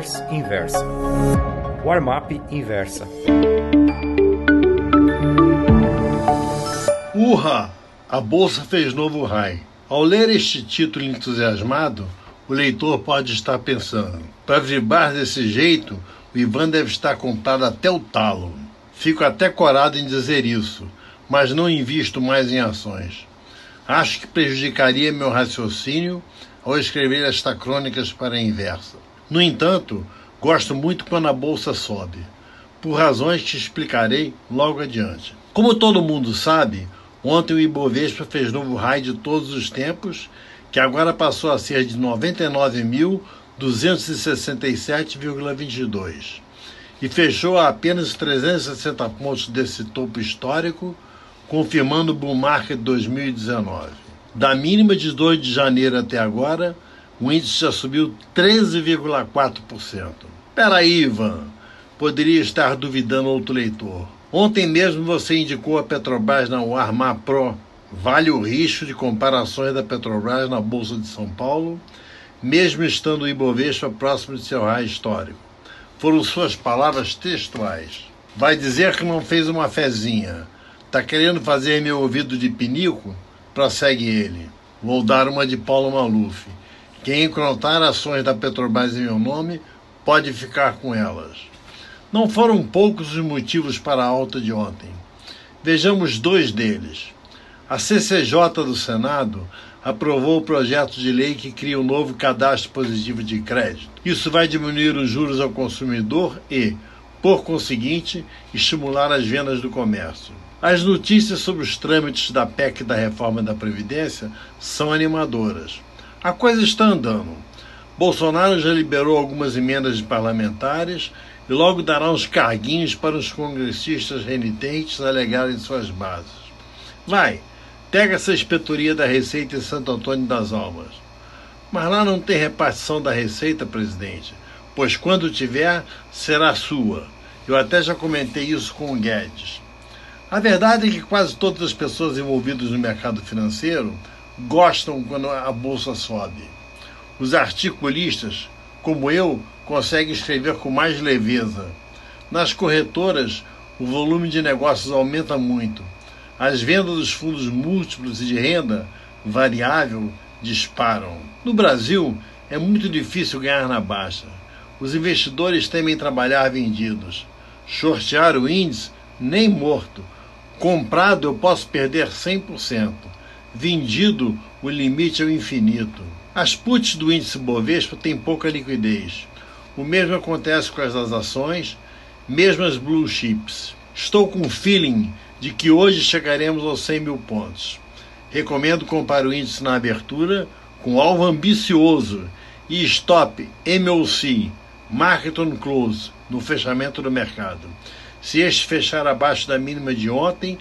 Traders Inversa. Warm-up Inversa. Urra! A bolsa fez novo high. Ao ler este título entusiasmado, o leitor pode estar pensando: para vibrar desse jeito, o Ivan deve estar comprado até o talo. Fico até corado em dizer isso, mas não invisto mais em ações. Acho que prejudicaria meu raciocínio ao escrever esta crônicas para a inversa. No entanto, gosto muito quando a bolsa sobe, por razões que explicarei logo adiante. Como todo mundo sabe, ontem o Ibovespa fez novo high de todos os tempos, que agora passou a ser de 99.267,22 e fechou a apenas 360 pontos desse topo histórico, confirmando o bull market 2019. Da mínima de 2 de janeiro até agora, o índice já subiu 13,4%. Peraí, Ivan, poderia estar duvidando outro leitor. Ontem mesmo você indicou a Petrobras na Armar Pro. Vale o risco de comparações da Petrobras na Bolsa de São Paulo, mesmo estando o Ibovespa próximo de seu raio histórico. Foram suas palavras textuais. Vai dizer que não fez uma fezinha. Tá querendo fazer meu ouvido de pinico? Prossegue ele. Vou dar uma de Paulo Maluf. Quem encontrar ações da Petrobras em meu nome pode ficar com elas. Não foram poucos os motivos para a alta de ontem. Vejamos dois deles. A CCJ do Senado aprovou o projeto de lei que cria um novo cadastro positivo de crédito. Isso vai diminuir os juros ao consumidor e, por conseguinte, estimular as vendas do comércio. As notícias sobre os trâmites da PEC da reforma da Previdência são animadoras. A coisa está andando. Bolsonaro já liberou algumas emendas de parlamentares e logo dará uns carguinhos para os congressistas renitentes alegarem suas bases. Vai, pega essa inspetoria da Receita em Santo Antônio das Almas. Mas lá não tem repartição da Receita, presidente, pois quando tiver, será sua. Eu até já comentei isso com o Guedes. A verdade é que quase todas as pessoas envolvidas no mercado financeiro gostam quando a bolsa sobe. Os articulistas, como eu, conseguem escrever com mais leveza. Nas corretoras, o volume de negócios aumenta muito. As vendas dos fundos múltiplos e de renda variável disparam. No Brasil, é muito difícil ganhar na baixa. Os investidores temem trabalhar vendidos. Shortear o índice, nem morto Comprado eu posso perder 100%. Vendido, o limite é o infinito. As puts do índice Bovespa têm pouca liquidez. O mesmo acontece com as ações, mesmo as blue chips. Estou com o feeling de que hoje chegaremos aos 100 mil pontos. Recomendo comprar o índice na abertura com alvo ambicioso e stop MOC, Market on Close, no fechamento do mercado. Se este fechar abaixo da mínima de ontem,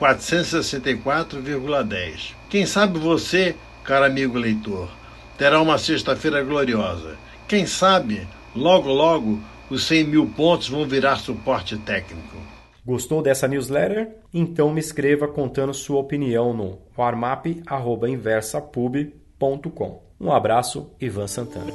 97.464,10. Quem sabe você, caro amigo leitor, terá uma sexta-feira gloriosa. Quem sabe, logo logo, os 100 mil pontos vão virar suporte técnico. Gostou dessa newsletter? Então me escreva contando sua opinião no warmap.inversapub.com. Um abraço, Ivan Santana.